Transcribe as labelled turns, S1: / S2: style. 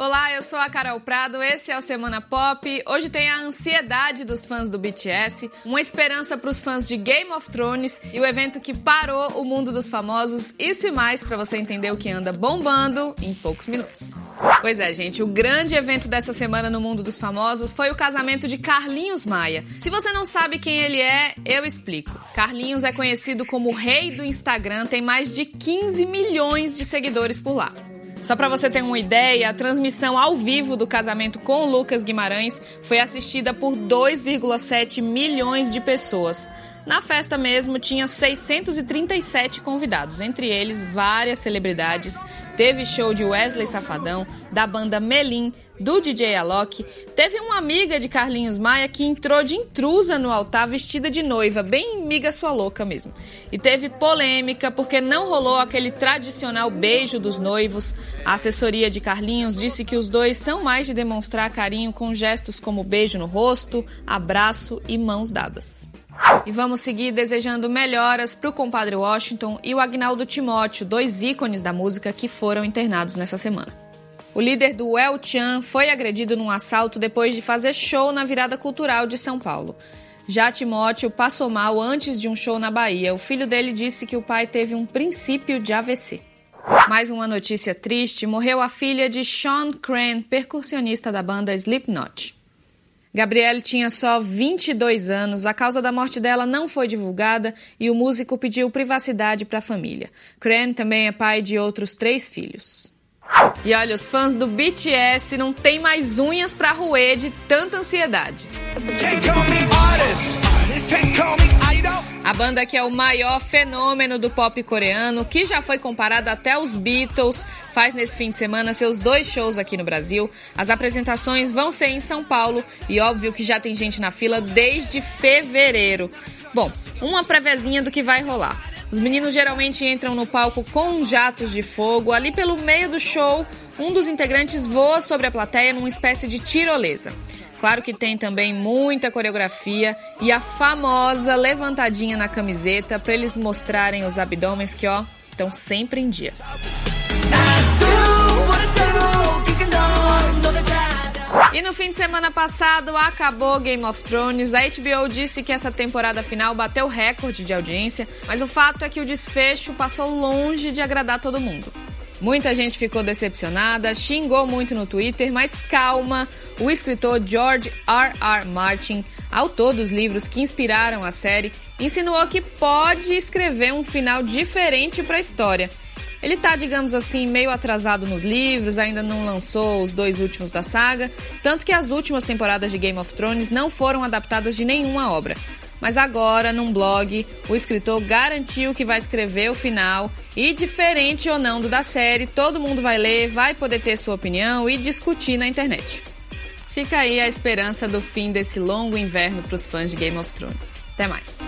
S1: Olá, eu sou a Carol Prado, esse é o Semana Pop. Hoje tem a ansiedade dos fãs do BTS, uma esperança para os fãs de Game of Thrones e o evento que parou o mundo dos famosos. Isso e mais para você entender o que anda bombando em poucos minutos. Pois é, gente, o grande evento dessa semana no mundo dos famosos foi o casamento de Carlinhos Maia. Se você não sabe quem ele é, eu explico. Carlinhos é conhecido como o rei do Instagram, tem mais de 15 milhões de seguidores por lá. Só para você ter uma ideia, a transmissão ao vivo do casamento com Lucas Guimarães foi assistida por 2,7 milhões de pessoas. Na festa mesmo tinha 637 convidados, entre eles várias celebridades. Teve show de Wesley Safadão, da banda Melim, do DJ Alok. Teve uma amiga de Carlinhos Maia que entrou de intrusa no altar vestida de noiva, bem miga sua louca mesmo. E teve polêmica porque não rolou aquele tradicional beijo dos noivos. A assessoria de Carlinhos disse que os dois são mais de demonstrar carinho com gestos como beijo no rosto, abraço e mãos dadas. E vamos seguir desejando melhoras para o compadre Washington e o Agnaldo Timóteo, dois ícones da música que foram internados nessa semana. O líder do El Chan foi agredido num assalto depois de fazer show na virada cultural de São Paulo. Já Timóteo passou mal antes de um show na Bahia. O filho dele disse que o pai teve um princípio de AVC. Mais uma notícia triste: morreu a filha de Sean Crane, percussionista da banda Slipknot. Gabrielle tinha só 22 anos, a causa da morte dela não foi divulgada e o músico pediu privacidade para a família. Crane também é pai de outros três filhos. E olha, os fãs do BTS não têm mais unhas para roer de tanta ansiedade. Banda que é o maior fenômeno do pop coreano, que já foi comparada até aos Beatles, faz nesse fim de semana seus dois shows aqui no Brasil. As apresentações vão ser em São Paulo e óbvio que já tem gente na fila desde fevereiro. Bom, uma prevezinha do que vai rolar. Os meninos geralmente entram no palco com jatos de fogo. Ali pelo meio do show, um dos integrantes voa sobre a plateia numa espécie de tirolesa. Claro que tem também muita coreografia e a famosa levantadinha na camiseta para eles mostrarem os abdômenes que, ó, estão sempre em dia. Fim de semana passado acabou Game of Thrones. A HBO disse que essa temporada final bateu recorde de audiência, mas o fato é que o desfecho passou longe de agradar todo mundo. Muita gente ficou decepcionada, xingou muito no Twitter, mas calma. O escritor George R. R. Martin, autor dos livros que inspiraram a série, insinuou que pode escrever um final diferente para a história. Ele tá, digamos assim, meio atrasado nos livros, ainda não lançou os dois últimos da saga, tanto que as últimas temporadas de Game of Thrones não foram adaptadas de nenhuma obra. Mas agora, num blog, o escritor garantiu que vai escrever o final e, diferente ou não do da série, todo mundo vai ler, vai poder ter sua opinião e discutir na internet. Fica aí a esperança do fim desse longo inverno para os fãs de Game of Thrones. Até mais!